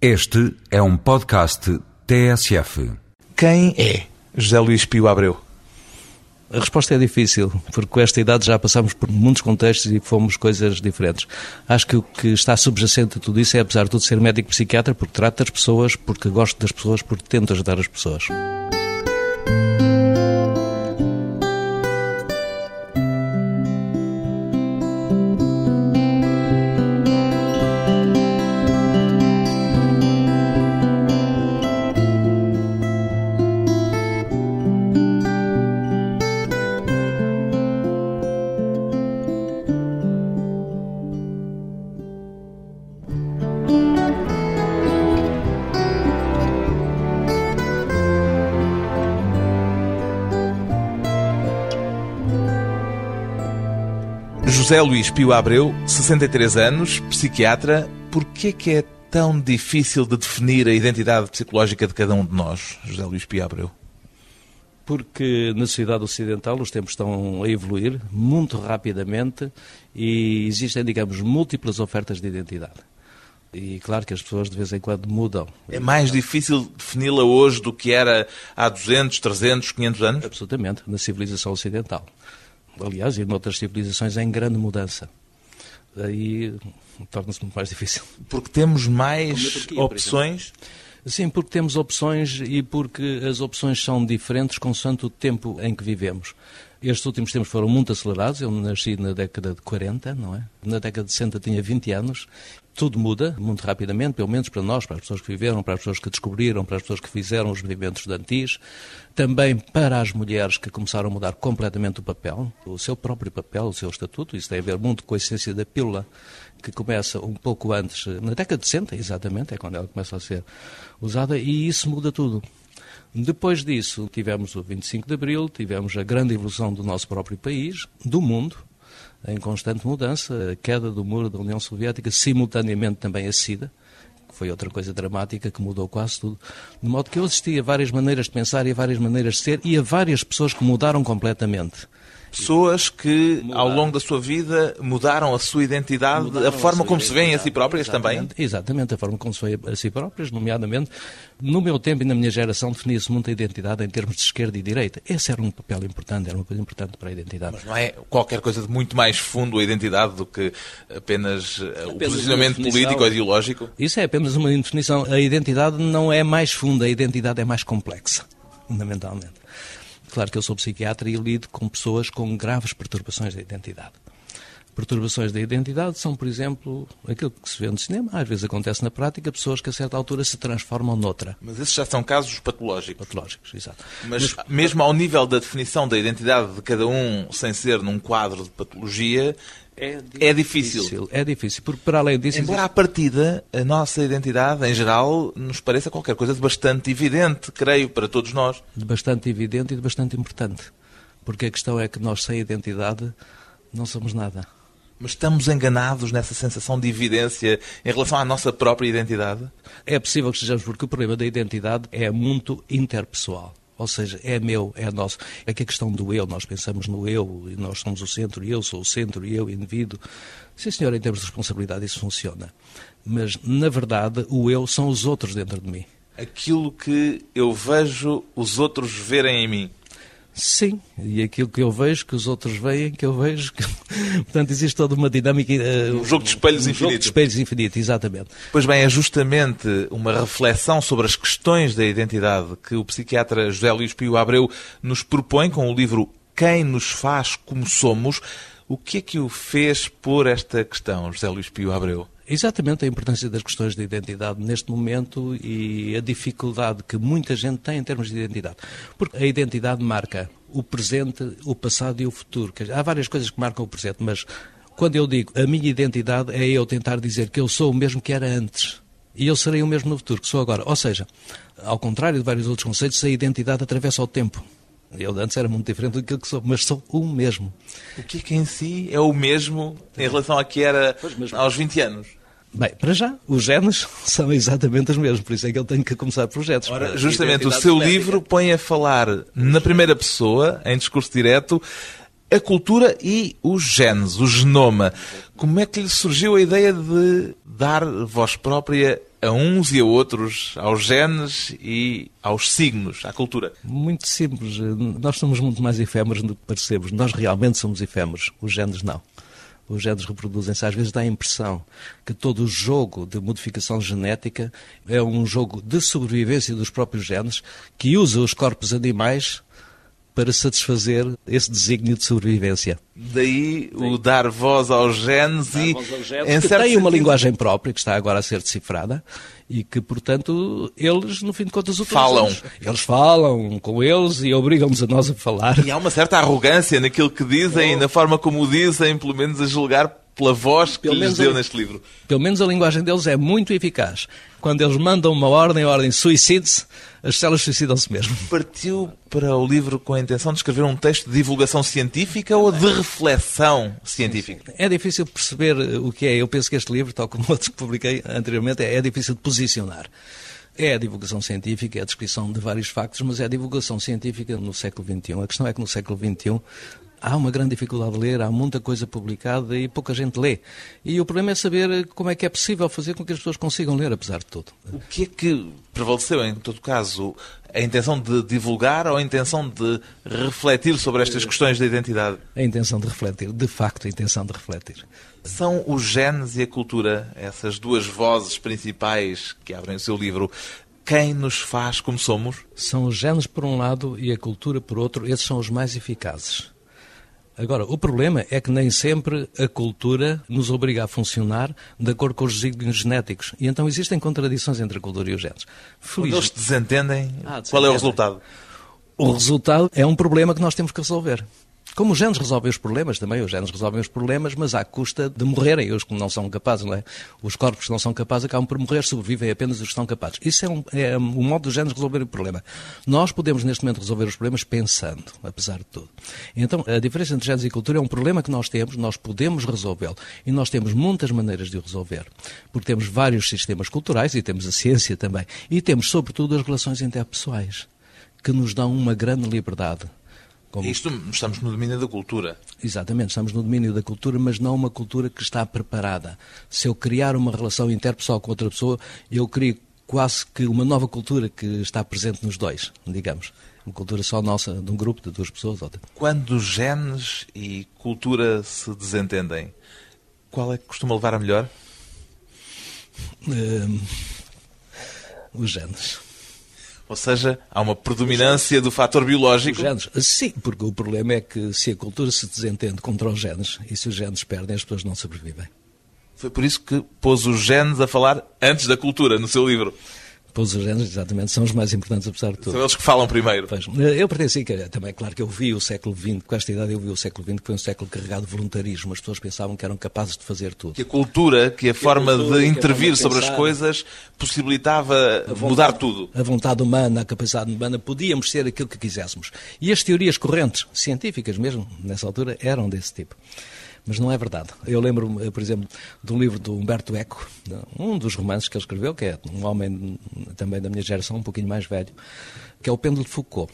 Este é um podcast TSF. Quem é José Luís Pio Abreu? A resposta é difícil, porque com esta idade já passamos por muitos contextos e fomos coisas diferentes. Acho que o que está subjacente a tudo isso é, apesar de tudo, ser médico psiquiatra, porque trato das pessoas, porque gosto das pessoas, porque tento ajudar as pessoas. José Luís Pio Abreu, 63 anos, psiquiatra. Por que é que é tão difícil de definir a identidade psicológica de cada um de nós, José Luís Pio Abreu? Porque na sociedade ocidental os tempos estão a evoluir muito rapidamente e existem, digamos, múltiplas ofertas de identidade. E claro que as pessoas de vez em quando mudam. É mais difícil defini-la hoje do que era há 200, 300, 500 anos? Absolutamente, na civilização ocidental. Aliás, e noutras civilizações em grande mudança. Aí torna-se muito mais difícil. Porque temos mais Turquia, opções? Sim, porque temos opções e porque as opções são diferentes consoante o tempo em que vivemos. Estes últimos tempos foram muito acelerados. Eu nasci na década de 40, não é? Na década de 60 tinha 20 anos. Tudo muda muito rapidamente, pelo menos para nós, para as pessoas que viveram, para as pessoas que descobriram, para as pessoas que fizeram os movimentos estudantis. Também para as mulheres que começaram a mudar completamente o papel, o seu próprio papel, o seu estatuto. Isso tem a ver muito com a essência da pílula, que começa um pouco antes, na década de 60, exatamente, é quando ela começa a ser usada, e isso muda tudo. Depois disso, tivemos o 25 de Abril, tivemos a grande evolução do nosso próprio país, do mundo, em constante mudança, a queda do muro da União Soviética, simultaneamente também a SIDA, que foi outra coisa dramática que mudou quase tudo. De modo que eu assisti a várias maneiras de pensar e a várias maneiras de ser e a várias pessoas que mudaram completamente. Pessoas que, mudaram. ao longo da sua vida, mudaram a sua identidade, mudaram a forma a como se veem a si próprias exatamente, também? Exatamente, a forma como se veem a si próprias, nomeadamente. No meu tempo e na minha geração definia-se muito a identidade em termos de esquerda e direita. Esse era um papel importante, era uma coisa importante para a identidade. Mas não é qualquer coisa de muito mais fundo a identidade do que apenas, eh, apenas o posicionamento político ou ideológico? Isso é apenas uma definição. A identidade não é mais funda, a identidade é mais complexa, fundamentalmente. Claro que eu sou psiquiatra e lido com pessoas com graves perturbações da identidade. Perturbações da identidade são, por exemplo, aquilo que se vê no cinema, às vezes acontece na prática, pessoas que a certa altura se transformam noutra. Mas esses já são casos patológicos. Patológicos, exato. Mas, Mas mesmo ao nível da definição da identidade de cada um, sem ser num quadro de patologia, é difícil. é difícil. É difícil, porque para além disso... Embora à partida, a nossa identidade, em geral, nos pareça qualquer coisa de bastante evidente, creio, para todos nós. De bastante evidente e de bastante importante. Porque a questão é que nós, sem identidade, não somos nada. Mas estamos enganados nessa sensação de evidência em relação à nossa própria identidade? É possível que estejamos, porque o problema da identidade é muito interpessoal. Ou seja, é meu, é nosso. É que a questão do eu, nós pensamos no eu, e nós somos o centro, e eu sou o centro, e eu, indivíduo. Sim, senhor, em termos de responsabilidade isso funciona. Mas, na verdade, o eu são os outros dentro de mim. Aquilo que eu vejo os outros verem em mim. Sim, e aquilo que eu vejo, que os outros veem, que eu vejo. Que... Portanto, existe toda uma dinâmica. Uh, um jogo de espelhos um infinito. jogo de espelhos infinito, exatamente. Pois bem, é justamente uma reflexão sobre as questões da identidade que o psiquiatra José Luís Pio Abreu nos propõe com o livro Quem nos faz como somos. O que é que o fez pôr esta questão, José Luís Pio Abreu? Exatamente a importância das questões de identidade neste momento e a dificuldade que muita gente tem em termos de identidade. Porque a identidade marca o presente, o passado e o futuro. Há várias coisas que marcam o presente, mas quando eu digo a minha identidade é eu tentar dizer que eu sou o mesmo que era antes. E eu serei o mesmo no futuro que sou agora. Ou seja, ao contrário de vários outros conceitos, a identidade atravessa o tempo. Eu antes era muito diferente do que sou, mas sou o mesmo. O que é que em si é o mesmo em relação a que era aos 20 anos? Bem, para já, os genes são exatamente os mesmos, por isso é que eu tenho que começar projetos. Ora, justamente, o seu livro põe a falar na primeira pessoa, em discurso direto, a cultura e os genes, o genoma. Como é que lhe surgiu a ideia de dar voz própria a uns e a outros, aos genes e aos signos, à cultura? Muito simples. Nós somos muito mais efêmeros do que parecemos. Nós realmente somos efêmeros, os genes não. Os genes reproduzem-se. Às vezes dá a impressão que todo o jogo de modificação genética é um jogo de sobrevivência dos próprios genes que usa os corpos animais para satisfazer esse desígnio de sobrevivência. Daí o dar voz aos genes dar e voz aos genes, que tem uma sentido, linguagem própria que está agora a ser decifrada e que, portanto, eles, no fim de contas, Falam. utilizam. Eles falam com eles e obrigam-nos a nós a falar. E há uma certa arrogância naquilo que dizem e na forma como o dizem, pelo menos a julgar pela voz que Pelo lhes menos deu a- neste livro. Pelo menos a linguagem deles é muito eficaz. Quando eles mandam uma ordem, a ordem suicide-se, as células suicidam-se mesmo. Partiu para o livro com a intenção de escrever um texto de divulgação científica ou de reflexão científica? É difícil perceber o que é. Eu penso que este livro, tal como outros que publiquei anteriormente, é, é difícil de posicionar. É a divulgação científica, é a descrição de vários factos, mas é a divulgação científica no século XXI. A questão é que no século XXI há uma grande dificuldade de ler, há muita coisa publicada e pouca gente lê. E o problema é saber como é que é possível fazer com que as pessoas consigam ler, apesar de tudo. O que é que prevaleceu, em todo caso, a intenção de divulgar ou a intenção de refletir sobre estas questões da identidade? A intenção de refletir, de facto, a intenção de refletir. São os genes e a cultura, essas duas vozes principais que abrem o seu livro, quem nos faz como somos? São os genes por um lado e a cultura por outro, esses são os mais eficazes. Agora, o problema é que nem sempre a cultura nos obriga a funcionar de acordo com os desígnios genéticos. E então existem contradições entre a cultura e os genes. Quando Feliz- eles se desentendem, Ah, qual é o desentendem. resultado? O resultado é um problema que nós temos que resolver. Como os genes resolvem os problemas, também os genes resolvem os problemas, mas à custa de morrerem os que não são capazes, não é? Os corpos que não são capazes acabam por morrer, sobrevivem apenas os que estão capazes. Isso é, um, é um modo dos genes resolver o problema. Nós podemos, neste momento, resolver os problemas pensando, apesar de tudo. Então, a diferença entre genes e cultura é um problema que nós temos, nós podemos resolvê-lo. E nós temos muitas maneiras de o resolver. Porque temos vários sistemas culturais e temos a ciência também. E temos, sobretudo, as relações interpessoais, que nos dão uma grande liberdade. Como- Isto estamos no domínio da cultura. Exatamente, estamos no domínio da cultura, mas não uma cultura que está preparada. Se eu criar uma relação interpessoal com outra pessoa, eu crio quase que uma nova cultura que está presente nos dois, digamos. Uma cultura só nossa, de um grupo, de duas pessoas. Outra. Quando genes e cultura se desentendem, qual é que costuma levar a melhor? Hum, os genes. Ou seja, há uma predominância do fator Os biológico. genes, sim, porque o problema é que se a cultura se desentende contra os genes, e se os genes perdem, as pessoas não sobrevivem. Foi por isso que pôs os genes a falar antes da cultura no seu livro. Pois os genes, exatamente, são os mais importantes, apesar de tudo. São eles que falam primeiro. Pois, eu pertenci, que também, claro que eu vi o século XX, com esta idade eu vi o século XX, que foi um século carregado de voluntarismo. As pessoas pensavam que eram capazes de fazer tudo. Que a cultura, que a forma cultura, de que intervir sobre as coisas possibilitava mudar tudo. A vontade humana, a capacidade humana, podíamos ser aquilo que quiséssemos. E as teorias correntes, científicas mesmo, nessa altura, eram desse tipo. Mas não é verdade. Eu lembro-me, por exemplo, de um livro do Humberto Eco, um dos romances que ele escreveu, que é um homem também da minha geração, um pouquinho mais velho, que é o Pêndulo de Foucault.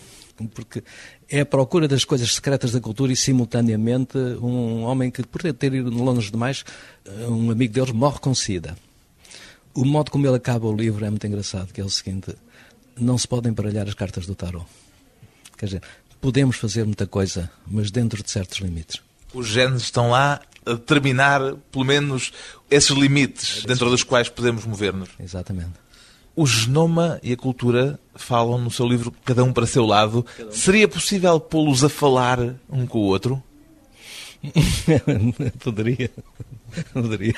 Porque é a procura das coisas secretas da cultura e, simultaneamente, um homem que, por ter ido longe demais, um amigo deles morre com sida. O modo como ele acaba o livro é muito engraçado, que é o seguinte: não se podem baralhar as cartas do tarot. Quer dizer, podemos fazer muita coisa, mas dentro de certos limites. Os genes estão lá a determinar, pelo menos, esses limites dentro dos quais podemos mover-nos. Exatamente. O genoma e a cultura falam no seu livro Cada um para seu lado. Seria possível pô-los a falar um com o outro? Poderia. Poderia.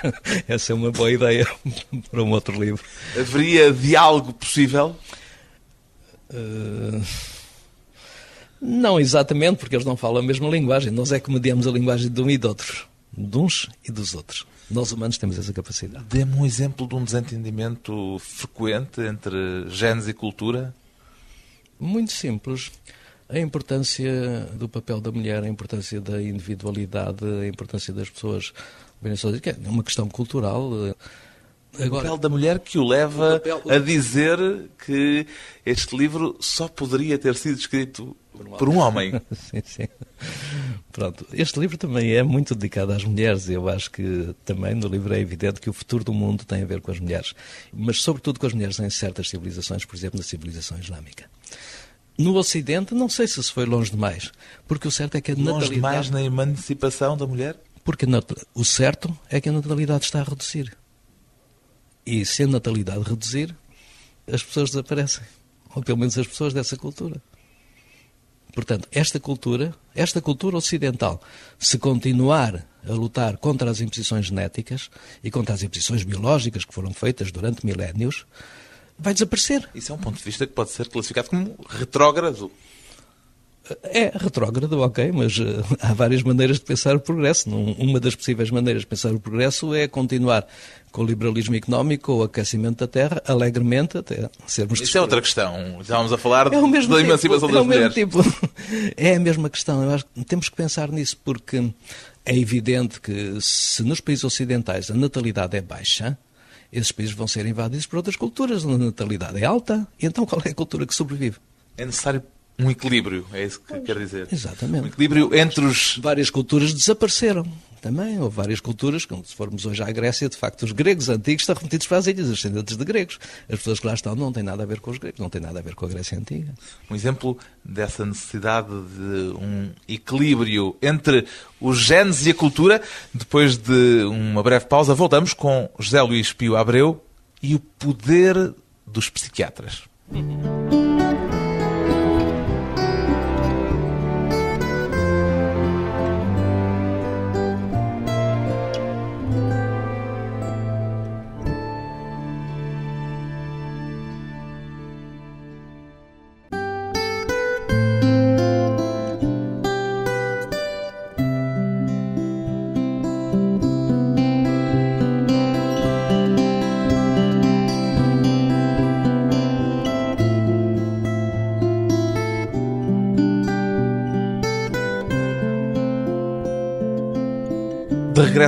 Essa é uma boa ideia para um outro livro. Haveria diálogo possível? Uh, Não exatamente, porque eles não falam a mesma linguagem. Nós é que mediamos a linguagem de um e de outros. De uns e dos outros. Nós humanos temos essa capacidade. Dê-me um exemplo de um desentendimento frequente entre genes e cultura. Muito simples. A importância do papel da mulher, a importância da individualidade, a importância das pessoas é uma questão cultural. O Agora, papel da mulher que o leva O papel- a dizer que este livro só poderia ter sido escrito por um homem. sim, sim. Pronto, este livro também é muito dedicado às mulheres. Eu acho que também no livro é evidente que o futuro do mundo tem a ver com as mulheres, mas sobretudo com as mulheres em certas civilizações, por exemplo, na civilização islâmica. No Ocidente, não sei se se foi longe demais, porque o certo é que a longe natalidade... demais na emancipação da mulher? Porque o certo é que a natalidade está a reduzir. E se a natalidade reduzir, as pessoas desaparecem. Ou pelo menos as pessoas dessa cultura. Portanto, esta cultura, esta cultura ocidental, se continuar a lutar contra as imposições genéticas e contra as imposições biológicas que foram feitas durante milénios, vai desaparecer. Isso é um ponto de vista que pode ser classificado como retrógrado. É retrógrado, ok, mas uh, há várias maneiras de pensar o progresso. uma das possíveis maneiras de pensar o progresso é continuar com o liberalismo económico ou o aquecimento da terra, alegremente, até sermos... Isso é outra questão. Estávamos a falar é da tipo, emancipação das é mulheres. Tipo, é a mesma questão. Eu acho que temos que pensar nisso porque é evidente que se nos países ocidentais a natalidade é baixa, esses países vão ser invadidos por outras culturas. A natalidade é alta, e então qual é a cultura que sobrevive? É necessário um equilíbrio, é isso que pois, quer dizer. Exatamente. Um equilíbrio entre os. Várias culturas desapareceram também. Houve várias culturas, como se formos hoje à Grécia, de facto, os gregos antigos estão remetidos para as ilhas, os descendentes de gregos. As pessoas que lá estão não têm nada a ver com os gregos, não têm nada a ver com a Grécia antiga. Um exemplo dessa necessidade de um equilíbrio entre os genes e a cultura. Depois de uma breve pausa, voltamos com José Luís Pio Abreu e o poder dos psiquiatras. De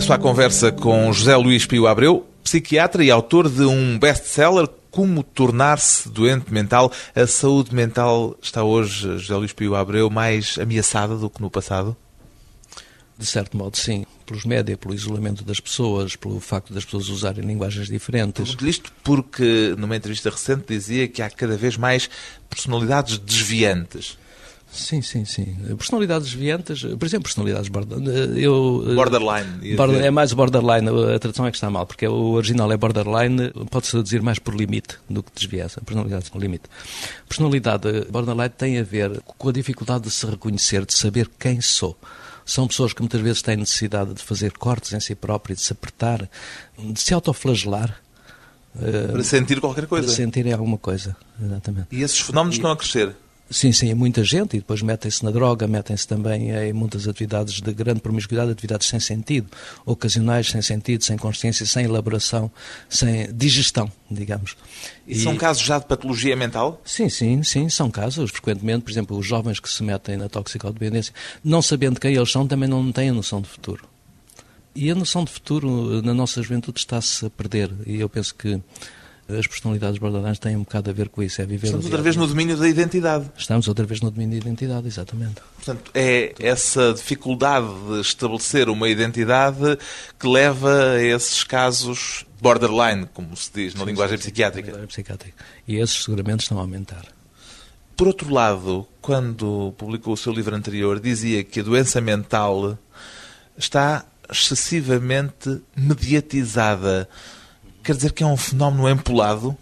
regresso à conversa com José Luís Pio Abreu, psiquiatra e autor de um best-seller Como Tornar-se Doente Mental. A saúde mental está hoje, José Luís Pio Abreu, mais ameaçada do que no passado? De certo modo, sim. Pelos média, pelo isolamento das pessoas, pelo facto das pessoas usarem linguagens diferentes. Pergunto isto porque, numa entrevista recente, dizia que há cada vez mais personalidades desviantes. Sim, sim, sim. Personalidades desviantes, por exemplo, personalidades borderline. Eu, borderline. Border, é mais borderline, a tradução é que está mal, porque o original é borderline, pode-se traduzir mais por limite do que desviança. Personalidade com limite. Personalidade borderline tem a ver com a dificuldade de se reconhecer, de saber quem sou. São pessoas que muitas vezes têm necessidade de fazer cortes em si próprios, de se apertar, de se autoflagelar. Para sentir qualquer coisa. Para sentir alguma coisa, exatamente. E esses fenómenos e... estão a crescer? Sim, sim, muita gente e depois metem-se na droga, metem-se também em muitas atividades de grande promiscuidade, atividades sem sentido, ocasionais, sem sentido, sem consciência, sem elaboração, sem digestão, digamos. E, e são casos já de patologia mental? Sim, sim, sim, são casos. Frequentemente, por exemplo, os jovens que se metem na toxicodependência, não sabendo quem eles são, também não têm a noção de futuro. E a noção de futuro na nossa juventude está-se a perder. E eu penso que as personalidades borderlines têm um bocado a ver com isso. É viver Estamos outra vez no domínio da identidade. Estamos outra vez no domínio da identidade, exatamente. Portanto, é essa dificuldade de estabelecer uma identidade que leva a esses casos borderline, como se diz na sim, linguagem sim, psiquiátrica. linguagem psiquiátrica. E esses seguramente estão a aumentar. Por outro lado, quando publicou o seu livro anterior, dizia que a doença mental está excessivamente mediatizada. Quer dizer que é um fenómeno empolado?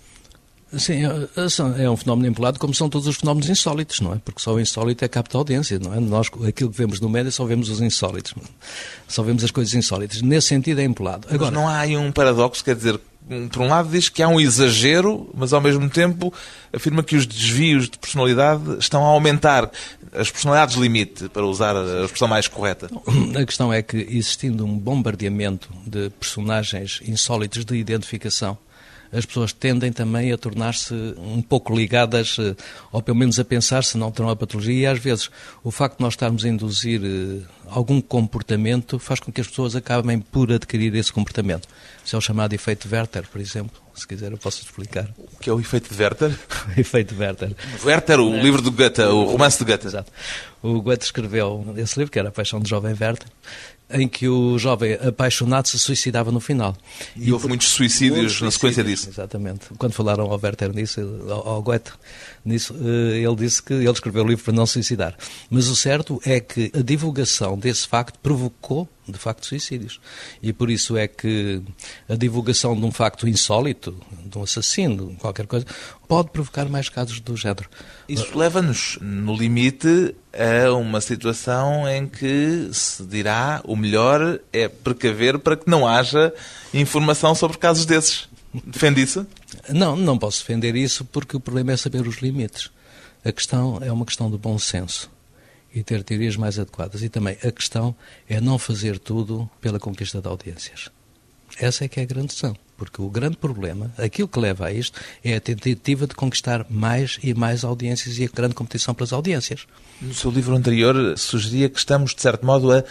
Sim, é, é um fenómeno empolado, como são todos os fenómenos insólitos, não é? Porque só o insólito é capta audiência, não é? Nós, aquilo que vemos no média, só vemos os insólitos. Só vemos as coisas insólitas. Nesse sentido, é empolado. Agora, mas não há aí um paradoxo, quer dizer, por um lado diz que há um exagero, mas ao mesmo tempo afirma que os desvios de personalidade estão a aumentar. As personalidades limite, para usar a expressão mais correta. A questão é que, existindo um bombardeamento de personagens insólitos de identificação, as pessoas tendem também a tornar-se um pouco ligadas, eh, ou pelo menos a pensar se não terão a patologia, e às vezes o facto de nós estarmos a induzir eh, algum comportamento faz com que as pessoas acabem por adquirir esse comportamento. Isso é o chamado efeito Werther, por exemplo. Se quiser, eu posso explicar. O que é o efeito de Werther? o efeito Werther. Werther, o livro do Goethe, o romance de Goethe. Exato. O Goethe escreveu esse livro, que era A Paixão do Jovem Werther, em que o jovem apaixonado se suicidava no final. E, e houve muitos suicídios muitos na sequência disso. Exatamente. Quando falaram ao Werther nisso, ao, ao Goethe, nisso, eh, ele disse que ele escreveu o livro para não suicidar. Mas o certo é que a divulgação desse facto provocou, de facto, suicídios. E por isso é que a divulgação de um facto insólito, de um assassino, qualquer coisa, pode provocar mais casos do género. Isso leva-nos, no limite, a uma situação em que se dirá o melhor é precaver para que não haja informação sobre casos desses. Defende isso? Não, não posso defender isso porque o problema é saber os limites. A questão é uma questão de bom senso e ter teorias mais adequadas. E também a questão é não fazer tudo pela conquista de audiências. Essa é que é a grande questão. Porque o grande problema, aquilo que leva a isto, é a tentativa de conquistar mais e mais audiências e a grande competição pelas audiências. No seu livro anterior, sugeria que estamos, de certo modo, a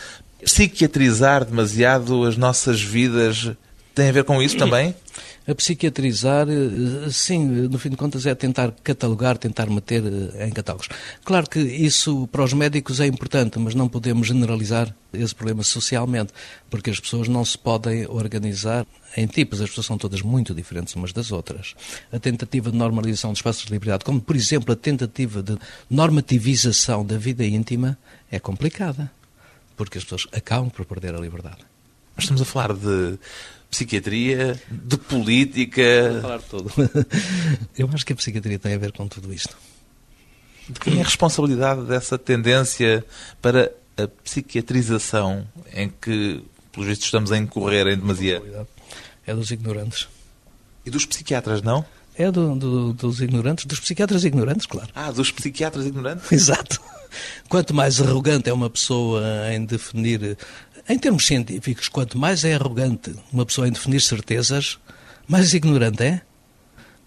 psiquiatrizar demasiado as nossas vidas. Tem a ver com isso também? A psiquiatrizar, eh, sim, no fim de contas é tentar catalogar, tentar meter eh, em catálogos. Claro que isso para os médicos é importante, mas não podemos generalizar esse problema socialmente, porque as pessoas não se podem organizar em tipos, as pessoas são todas muito diferentes umas das outras. A tentativa de normalização dos espaços de liberdade, como por exemplo a tentativa de normativização da vida íntima, é complicada, porque as pessoas acabam por perder a liberdade. Estamos a falar de psiquiatria, de política. Vou falar de tudo. Eu acho que a psiquiatria tem a ver com tudo isto. De quem é a responsabilidade dessa tendência para a psiquiatrização em que, pelos vistos, estamos a incorrer em demasia? É dos ignorantes. E dos psiquiatras, não? É do, do, dos ignorantes, dos psiquiatras ignorantes, claro. Ah, dos psiquiatras ignorantes? Exato. Quanto mais arrogante é uma pessoa em definir em termos científicos, quanto mais é arrogante uma pessoa em definir certezas, mais ignorante é.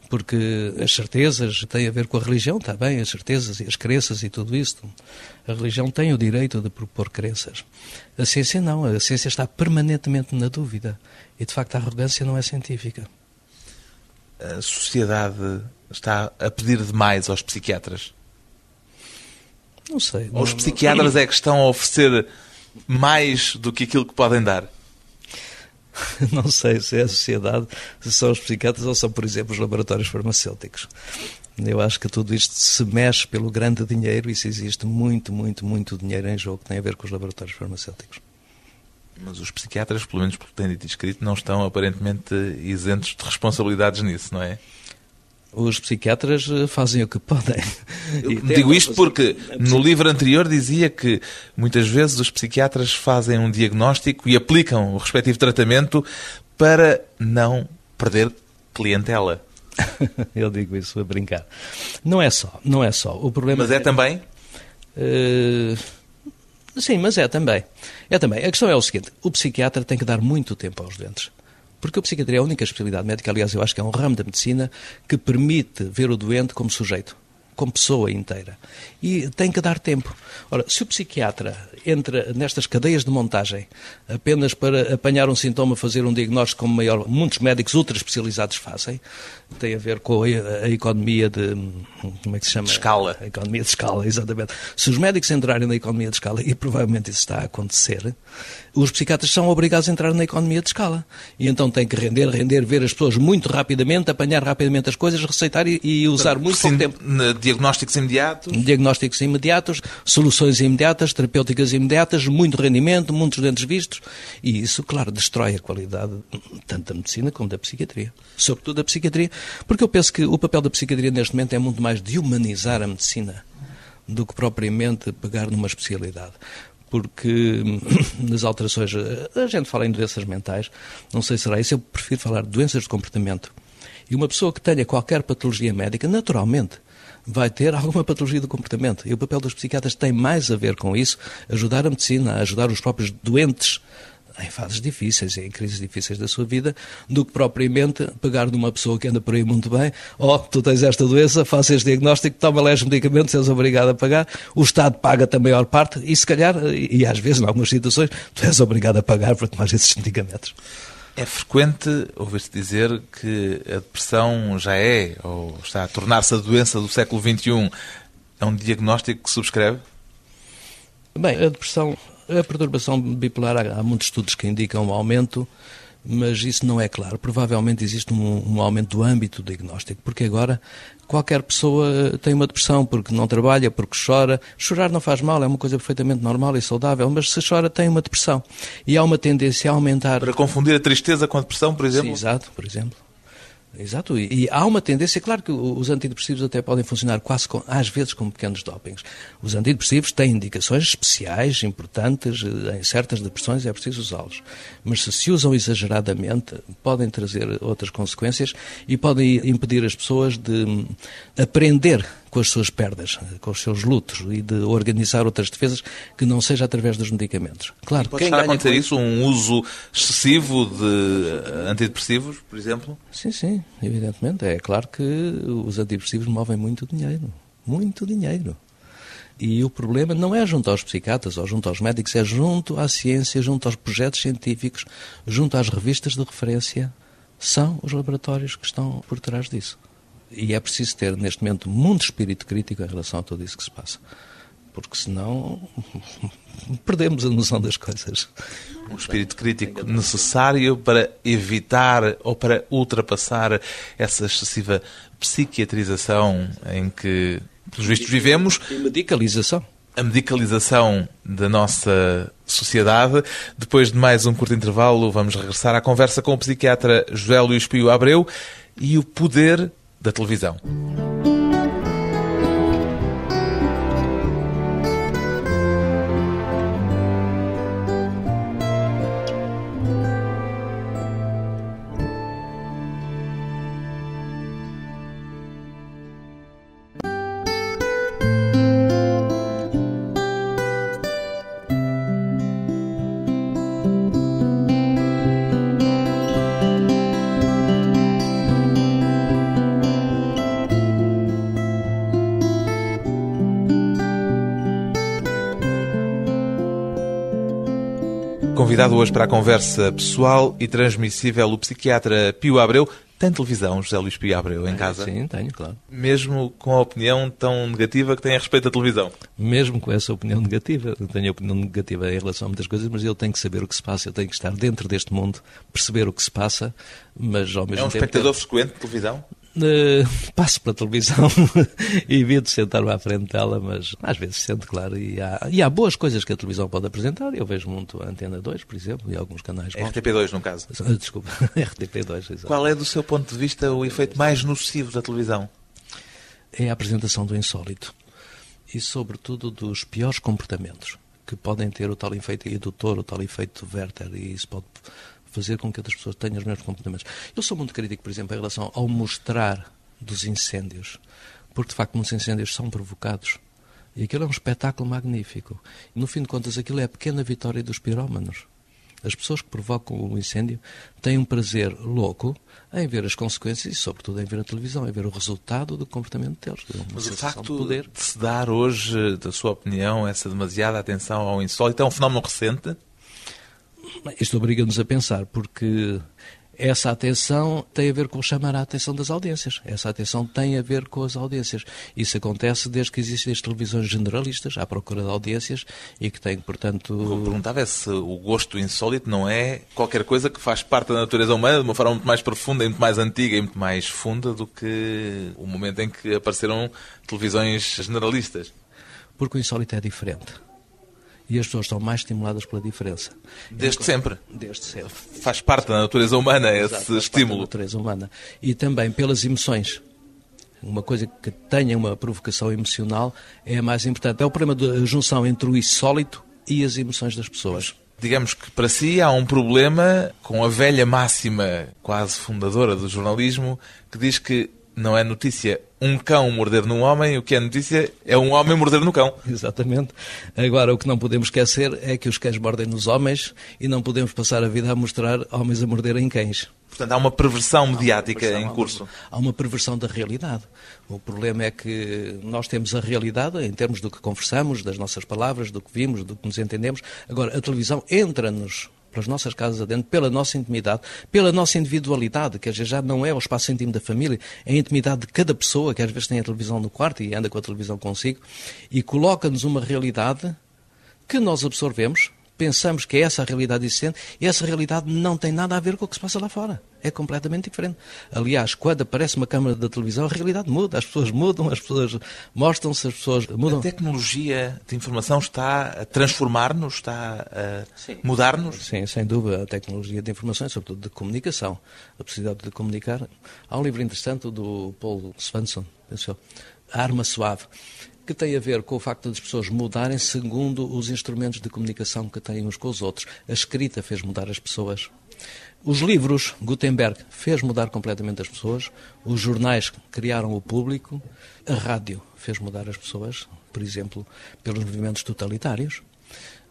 Porque as certezas têm a ver com a religião, está bem, as certezas e as crenças e tudo isso. A religião tem o direito de propor crenças. A ciência não, a ciência está permanentemente na dúvida. E de facto a arrogância não é científica. A sociedade está a pedir demais aos psiquiatras? Não sei. Ou os psiquiatras é que estão a oferecer mais do que aquilo que podem dar? Não sei se é a sociedade, se são os psiquiatras ou são, por exemplo, os laboratórios farmacêuticos. Eu acho que tudo isto se mexe pelo grande dinheiro e se existe muito, muito, muito dinheiro em jogo que tem a ver com os laboratórios farmacêuticos. Mas os psiquiatras, pelo menos pelo que têm dito escrito, não estão aparentemente isentos de responsabilidades nisso, não é? Os psiquiatras eh, fazem o que podem. digo isto porque no livro anterior dizia que muitas vezes os psiquiatras fazem um diagnóstico e aplicam o respectivo tratamento para não perder clientela. Eu digo isso a brincar. Não é só, não é só. O problema Mas é, é também? Uh... Sim, mas é também. É também. A questão é o seguinte: o psiquiatra tem que dar muito tempo aos doentes. Porque a psiquiatria é a única especialidade médica, aliás, eu acho que é um ramo da medicina que permite ver o doente como sujeito como pessoa inteira. E tem que dar tempo. Ora, se o psiquiatra entra nestas cadeias de montagem apenas para apanhar um sintoma, fazer um diagnóstico como maior, muitos médicos ultra especializados fazem, tem a ver com a, economia de. Como é que se chama? De escala. A economia de escala, exatamente. Se os médicos entrarem na economia de escala, e provavelmente isso está a acontecer, os psiquiatras são obrigados a entrar na economia de escala. E então têm que render, render, ver as pessoas muito rapidamente, apanhar rapidamente as coisas, receitar e, e usar muito pouco tempo. Diagnósticos imediatos? Diagnósticos imediatos, soluções imediatas, terapêuticas imediatas, muito rendimento, muitos dentes vistos. E isso, claro, destrói a qualidade tanto da medicina como da psiquiatria. Sobretudo da psiquiatria, porque eu penso que o papel da psiquiatria neste momento é muito mais de humanizar a medicina do que propriamente pegar numa especialidade porque nas alterações, a gente fala em doenças mentais, não sei se será isso, eu prefiro falar de doenças de comportamento. E uma pessoa que tenha qualquer patologia médica, naturalmente, vai ter alguma patologia do comportamento. E o papel dos psiquiatras tem mais a ver com isso, ajudar a medicina, ajudar os próprios doentes em fases difíceis, em crises difíceis da sua vida, do que propriamente pegar de uma pessoa que anda por aí muito bem, oh, tu tens esta doença, faça este diagnóstico, toma lá os medicamentos, és obrigado a pagar, o Estado paga a maior parte e se calhar, e às vezes, em algumas situações, tu és obrigado a pagar para tomar esses medicamentos. É frequente ouvir-se dizer que a depressão já é, ou está a tornar-se a doença do século XXI. É um diagnóstico que subscreve? Bem, a depressão, a perturbação bipolar, há, muitos estudos que indicam um aumento, mas isso não é claro. Provavelmente existe um, um, aumento do âmbito do diagnóstico, porque agora qualquer pessoa tem uma depressão porque não trabalha, porque chora. Chorar não faz mal, é uma coisa perfeitamente normal e saudável, mas se chora tem uma depressão. E há uma tendência a aumentar. Para confundir a tristeza com a depressão, por exemplo? Sim, exato, por exemplo. Exato, e, e, há uma tendência, claro que os antidepressivos até podem funcionar quase com, às vezes como pequenos dopings. Os antidepressivos têm indicações especiais, importantes, eh, em certas depressões é preciso usá-los. Mas se se usam exageradamente, podem trazer outras consequências e podem impedir as pessoas de hum, aprender com as suas perdas, com os seus lutos e de organizar outras defesas que não seja através dos medicamentos. Claro, pode estar a acontecer com... isso, um uso excessivo de antidepressivos, por exemplo? Sim, sim, evidentemente. É claro que os antidepressivos movem muito dinheiro, muito dinheiro. E o problema não é junto aos psiquiatras ou junto aos médicos, é junto à ciência, junto aos projetos científicos, junto às revistas de referência. São os laboratórios que estão por trás disso. E é preciso ter, neste momento, muito espírito crítico em relação a tudo isso que se passa. Porque senão perdemos a noção das coisas. Um espírito crítico necessário para evitar ou para ultrapassar essa excessiva psiquiatrização em que, pelos vistos, vivemos. E medicalização. A medicalização da nossa sociedade. Depois de mais um curto intervalo, vamos regressar à conversa com o psiquiatra José Luís Pio Abreu e o poder da televisão. Convidado hoje para a conversa pessoal e transmissível o psiquiatra Pio Abreu. Tem televisão, José Luís Pio Abreu, em casa? Sim, tenho, claro. Mesmo com a opinião tão negativa que tem a respeito da televisão? Mesmo com essa opinião negativa. Tenho opinião negativa em relação a muitas coisas, mas eu tenho que saber o que se passa, eu tenho que estar dentro deste mundo, perceber o que se passa, mas ao mesmo tempo... É um tempo... espectador frequente de televisão? Uh, passo pela televisão e evito sentar-me à frente dela, mas às vezes sento, claro, e há, e há boas coisas que a televisão pode apresentar. Eu vejo muito a Antena 2, por exemplo, e alguns canais bons. RTP2, no caso. Desculpa, RTP2. Exatamente. Qual é, do seu ponto de vista, o efeito mais nocivo da televisão? É a apresentação do insólito e, sobretudo, dos piores comportamentos que podem ter o tal efeito indutor, o tal efeito Werther, e isso pode fazer com que outras pessoas tenham os mesmos comportamentos. Eu sou muito crítico, por exemplo, em relação ao mostrar dos incêndios, porque de facto muitos incêndios são provocados. E aquilo é um espetáculo magnífico. E, no fim de contas, aquilo é a pequena vitória dos pirómanos. As pessoas que provocam o incêndio têm um prazer louco em ver as consequências e, sobretudo, em ver a televisão, em ver o resultado do comportamento deles. Mas o facto de, poder. de se dar hoje, da sua opinião, essa demasiada atenção ao insólito é um fenómeno recente? Isto obriga-nos a pensar, porque essa atenção tem a ver com chamar a atenção das audiências. Essa atenção tem a ver com as audiências. Isso acontece desde que existem as televisões generalistas à procura de audiências e que têm, portanto... Que perguntava é se o gosto insólito não é qualquer coisa que faz parte da natureza humana de uma forma muito mais profunda, muito mais antiga e muito mais funda do que o momento em que apareceram televisões generalistas. Porque o insólito é diferente e as pessoas estão mais estimuladas pela diferença. Desde sempre? Desde sempre. Faz parte da natureza humana esse Exato, estímulo. da natureza humana. E também pelas emoções. Uma coisa que tenha uma provocação emocional é a mais importante. É o problema da junção entre o insólito e as emoções das pessoas. Digamos que para si há um problema com a velha máxima, quase fundadora do jornalismo, que diz que não é notícia um cão morder num homem, o que é notícia é um homem morder no cão. Exatamente. Agora, o que não podemos esquecer é que os cães mordem nos homens e não podemos passar a vida a mostrar homens a morderem cães. Portanto, há uma perversão mediática perversão, em curso. Há uma perversão da realidade. O problema é que nós temos a realidade em termos do que conversamos, das nossas palavras, do que vimos, do que nos entendemos. Agora, a televisão entra-nos pelas nossas casas adentro, pela nossa intimidade, pela nossa individualidade, que às vezes já não é o espaço íntimo da família, é a intimidade de cada pessoa, que às vezes tem a televisão no quarto e anda com a televisão consigo, e coloca-nos uma realidade que nós absorvemos, pensamos que é essa a realidade existente e essa realidade não tem nada a ver com o que se passa lá fora. É completamente diferente. Aliás, quando aparece uma câmara da televisão, a realidade muda. As pessoas mudam, as pessoas mostram-se, as pessoas mudam. A tecnologia de informação está a transformar-nos, está a mudar-nos? Sim, sem dúvida. A tecnologia de informação, sobretudo de comunicação. A possibilidade de comunicar. Há um livro interessante do Paul Svensson, pensou, A Arma Suave que tem a ver com o facto das pessoas mudarem segundo os instrumentos de comunicação que têm uns com os outros. A escrita fez mudar as pessoas. Os livros, Gutenberg fez mudar completamente as pessoas. Os jornais criaram o público. A rádio fez mudar as pessoas, por exemplo, pelos movimentos totalitários.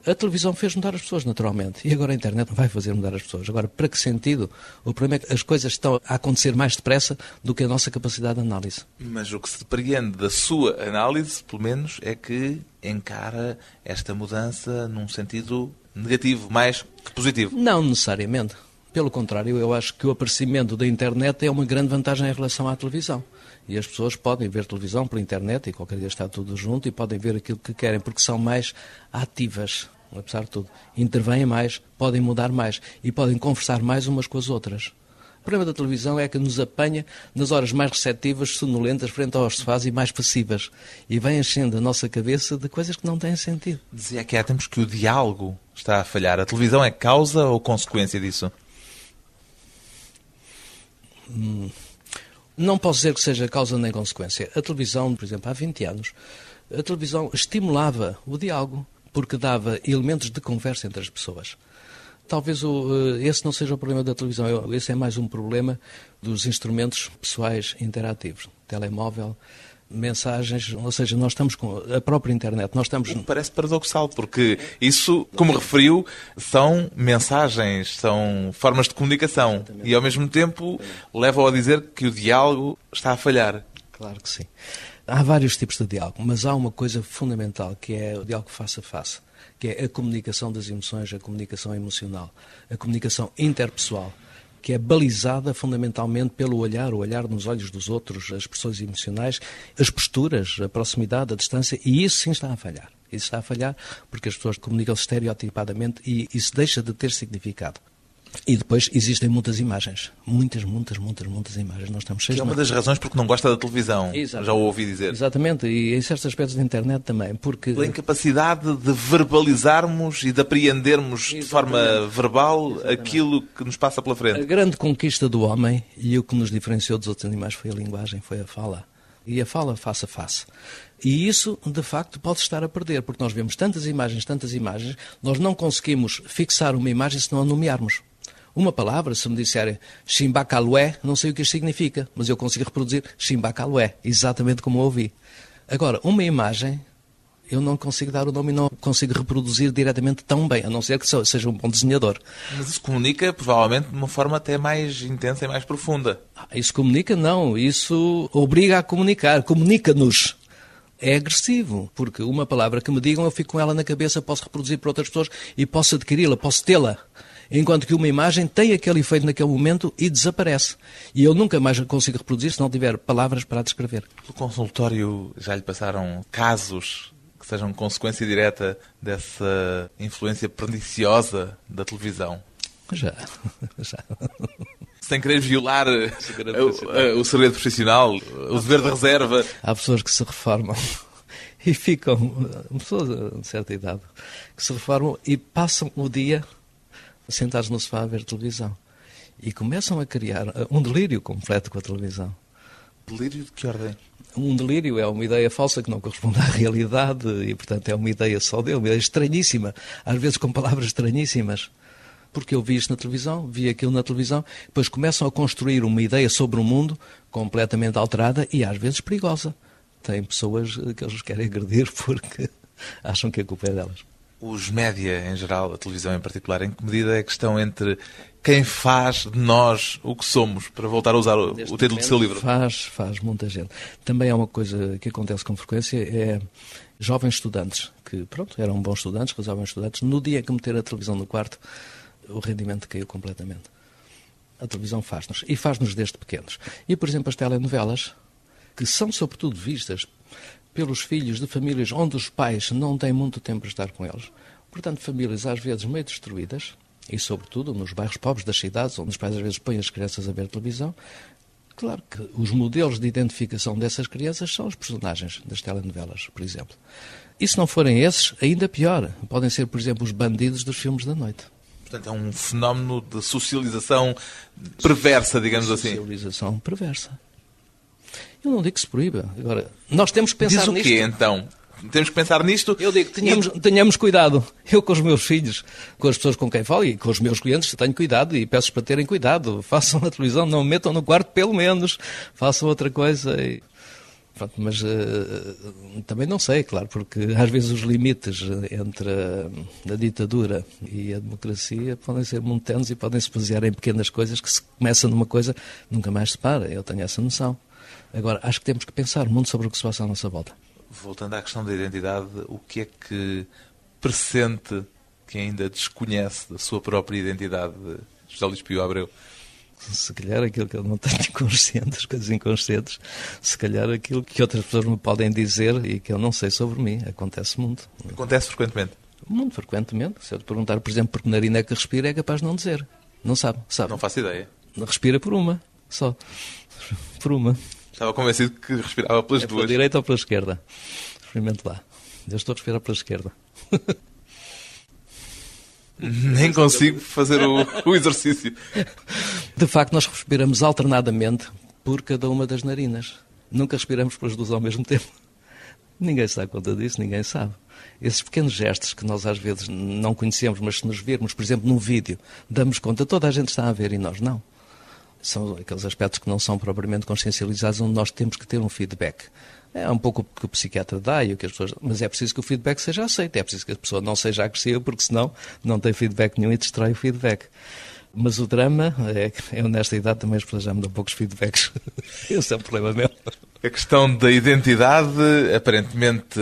A televisão fez mudar as pessoas, naturalmente, e agora a internet vai fazer mudar as pessoas. Agora, para que sentido? O problema é que as coisas estão a acontecer mais depressa do que a nossa capacidade de análise. Mas o que se depreende da sua análise, pelo menos, é que encara esta mudança num sentido negativo, mais que positivo. Não necessariamente. Pelo contrário, eu acho que o aparecimento da internet é uma grande vantagem em relação à televisão. E as pessoas podem ver televisão pela internet e qualquer dia está tudo junto e podem ver aquilo que querem, porque são mais ativas apesar de tudo, intervêm mais, podem mudar mais e podem conversar mais umas com as outras. O problema da televisão é que nos apanha nas horas mais receptivas, sonolentas, frente aos sofás e mais passivas. E vem enchendo a nossa cabeça de coisas que não têm sentido. Dizia que há tempos que o diálogo está a falhar. A televisão é causa ou consequência disso? Hum, não posso dizer que seja causa nem consequência. A televisão, por exemplo, há 20 anos, a televisão estimulava o diálogo porque dava elementos de conversa entre as pessoas. Talvez o, eh, esse não seja o problema da televisão, esse é mais um problema dos instrumentos pessoais interativos. Telemóvel, mensagens, ou seja, nós estamos com a própria internet, nós estamos... Parece paradoxal, porque isso, como referiu, são mensagens, são formas de comunicação Exatamente. e, ao mesmo tempo, levam a dizer que o diálogo está a falhar. Claro que sim. Há vários tipos de diálogo, mas há uma coisa fundamental que é o diálogo face a face, que é a comunicação das emoções, a comunicação emocional, a comunicação interpessoal, que é balizada fundamentalmente pelo olhar, o olhar nos olhos dos outros, as expressões emocionais, as posturas, a proximidade, a distância, e isso sim está a falhar. Isso está a falhar porque as pessoas comunicam estereotipadamente e isso deixa de ter significado. E depois existem muitas imagens. Muitas, muitas, muitas, muitas imagens. Nós estamos cheios que é uma das razões porque não gosta da televisão. Exatamente. Já o ouvi dizer. Exatamente. E em certos aspectos da internet também. Porque... Pela incapacidade de verbalizarmos e de apreendermos Exatamente. de forma verbal Exatamente. aquilo que nos passa pela frente. A grande conquista do homem e o que nos diferenciou dos outros animais foi a linguagem, foi a fala. E a fala face a face. E isso, de facto, pode estar a perder, porque nós vemos tantas imagens, tantas imagens, nós não conseguimos fixar uma imagem se não a nomearmos. Uma palavra, se me disserem Chimbacalué, não sei o que isto significa, mas eu consigo reproduzir Chimbacalué, exatamente como ouvi. Agora, uma imagem, eu não consigo dar o nome e não consigo reproduzir diretamente tão bem, a não ser que seja um bom desenhador. Mas isso comunica, provavelmente, de uma forma até mais intensa e mais profunda. Ah, isso comunica, não. Isso obriga a comunicar. Comunica-nos é agressivo, porque uma palavra que me digam, eu fico com ela na cabeça, posso reproduzir para outras pessoas e posso adquiri-la, posso tê-la enquanto que uma imagem tem aquele efeito naquele momento e desaparece. E eu nunca mais consigo reproduzir se não tiver palavras para descrever. No consultório já lhe passaram casos que sejam consequência direta dessa influência perniciosa da televisão? Já, já. Sem querer violar o, o segredo profissional, o dever de reserva. Há pessoas que se reformam e ficam, pessoas de certa idade, que se reformam e passam o dia sentados no sofá a ver televisão. E começam a criar um delírio completo com a televisão. Delírio de que ordem? Um delírio é uma ideia falsa que não corresponde à realidade e, portanto, é uma ideia só dele, uma ideia estranhíssima, às vezes com palavras estranhíssimas. porque eu vi isto na televisão, vi aquilo na televisão, depois começam a construir uma ideia sobre o mundo completamente alterada e às vezes perigosa. Tem pessoas que eles querem agredir porque acham que a culpa é delas. Os média em geral, a televisão em particular, em que medida é que estão entre quem faz de nós o que somos, para voltar a usar o, o título do seu livro? Faz, faz muita gente. Também há uma coisa que acontece com frequência, é jovens estudantes, que pronto, eram bons estudantes, razoáveis estudantes, no dia que meter a televisão no quarto, o rendimento caiu completamente. A televisão faz-nos, e faz-nos desde pequenos. E, por exemplo, as telenovelas, que são sobretudo vistas pelos filhos de famílias onde os pais não têm muito tempo para estar com eles. Portanto, famílias às vezes meio destruídas, e sobretudo nos bairros pobres das cidades, onde os pais às vezes põem as crianças a ver televisão. Claro que os modelos de identificação dessas crianças são os personagens das telenovelas, por exemplo. E se não forem esses, ainda pior. Podem ser, por exemplo, os bandidos dos filmes da noite. Portanto, é um fenómeno de socialização perversa, digamos assim. Socialização perversa. Eu não digo que se proíba. Agora, nós temos que pensar Diz o nisto. quê, então? Temos que pensar nisto. Eu digo, tenhamos, tenhamos cuidado. Eu com os meus filhos, com as pessoas com quem falo e com os meus clientes, tenho cuidado e peço para terem cuidado. Façam a televisão, não metam no quarto, pelo menos. Façam outra coisa. E... Pronto, mas uh, também não sei, claro, porque às vezes os limites entre a, a, ditadura e a democracia podem ser muito tenos e podem se basear em pequenas coisas que se começa numa coisa, nunca mais se para. Eu tenho essa noção. Agora, acho que temos que pensar muito sobre o que se passa à nossa volta. Voltando à questão da identidade, o que é que pressente que ainda desconhece da sua própria identidade, José Luís Pio Abreu? se calhar aquilo que eu não tenho consciente, as coisas inconscientes, se calhar aquilo que outras pessoas me podem dizer e que eu não sei sobre mim. Acontece muito. Acontece frequentemente? Muito frequentemente. Se eu te perguntar, por exemplo, por que narina é que respira, é capaz de não dizer. Não sabe, sabe. Não faço ideia. Respira por uma, só. Por uma. Estava convencido que respirava pelas é duas. Pela direita ou pela esquerda? Experimente lá. Eu estou a respirar pela esquerda. Nem consigo fazer o, o, exercício. De facto, nós respiramos alternadamente por cada uma das narinas. Nunca respiramos pelas duas ao mesmo tempo. Ninguém se dá conta disso, ninguém sabe. Esses pequenos gestos que nós às vezes não conhecemos, mas se nos virmos, por exemplo, num vídeo, damos conta, toda a gente está a ver e nós não. São aqueles aspectos que não são propriamente consciencializados, onde nós temos que ter um feedback. É um pouco o que o psiquiatra dá e o que as pessoas. Mas é preciso que o feedback seja aceito, é preciso que a pessoa não seja agressiva, porque senão não tem feedback nenhum e destrói o feedback. Mas o drama é que eu, nesta idade, também as pessoas já me dão poucos feedbacks. Esse é o problema meu. A questão da identidade, aparentemente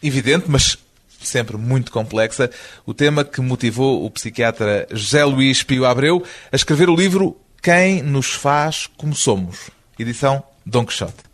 evidente, mas sempre muito complexa. O tema que motivou o psiquiatra José Luís Pio Abreu a escrever o livro Quem nos faz como somos? Edição Dom Quixote.